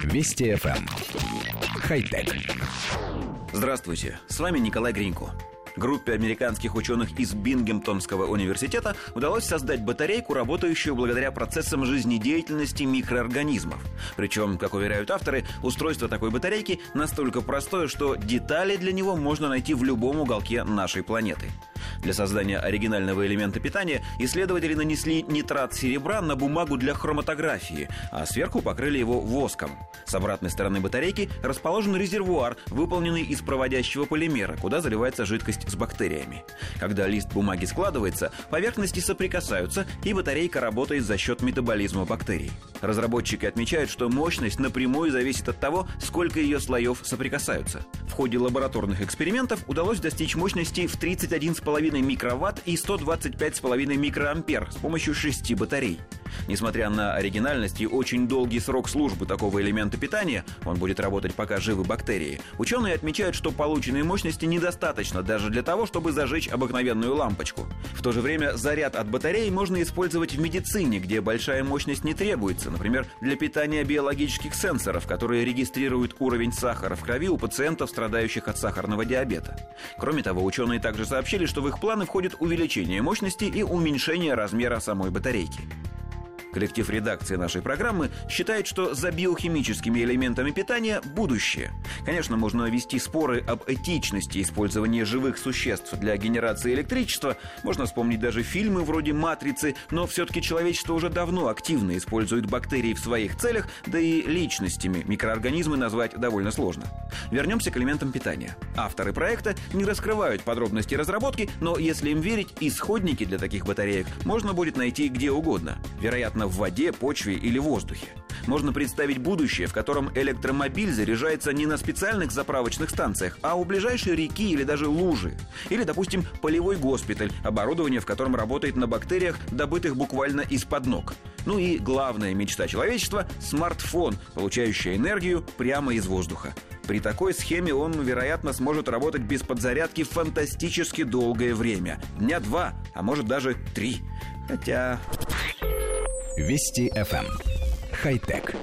Вести FM. Эм. Хай-тек. Здравствуйте, с вами Николай Гринько. Группе американских ученых из Бингемтонского университета удалось создать батарейку, работающую благодаря процессам жизнедеятельности микроорганизмов. Причем, как уверяют авторы, устройство такой батарейки настолько простое, что детали для него можно найти в любом уголке нашей планеты. Для создания оригинального элемента питания исследователи нанесли нитрат серебра на бумагу для хроматографии, а сверху покрыли его воском. С обратной стороны батарейки расположен резервуар, выполненный из проводящего полимера, куда заливается жидкость с бактериями. Когда лист бумаги складывается, поверхности соприкасаются, и батарейка работает за счет метаболизма бактерий. Разработчики отмечают, что мощность напрямую зависит от того, сколько ее слоев соприкасаются. В ходе лабораторных экспериментов удалось достичь мощности в 31,5 микроватт и 125,5 микроампер с помощью шести батарей. Несмотря на оригинальность и очень долгий срок службы такого элемента питания, он будет работать пока живы бактерии, ученые отмечают, что полученной мощности недостаточно даже для того, чтобы зажечь обыкновенную лампочку. В то же время заряд от батареи можно использовать в медицине, где большая мощность не требуется, например, для питания биологических сенсоров, которые регистрируют уровень сахара в крови у пациентов, страдающих от сахарного диабета. Кроме того, ученые также сообщили, что в их планы входит увеличение мощности и уменьшение размера самой батарейки. Коллектив редакции нашей программы считает, что за биохимическими элементами питания будущее. Конечно, можно вести споры об этичности использования живых существ для генерации электричества. Можно вспомнить даже фильмы вроде «Матрицы», но все-таки человечество уже давно активно использует бактерии в своих целях, да и личностями микроорганизмы назвать довольно сложно. Вернемся к элементам питания. Авторы проекта не раскрывают подробности разработки, но если им верить, исходники для таких батареек можно будет найти где угодно. Вероятно, в воде, почве или воздухе. Можно представить будущее, в котором электромобиль заряжается не на специальных заправочных станциях, а у ближайшей реки или даже лужи. Или, допустим, полевой госпиталь, оборудование в котором работает на бактериях, добытых буквально из-под ног. Ну и главная мечта человечества – смартфон, получающий энергию прямо из воздуха. При такой схеме он, вероятно, сможет работать без подзарядки фантастически долгое время. Дня два, а может даже три. Хотя... Вести FM. Эм. Хай-тек.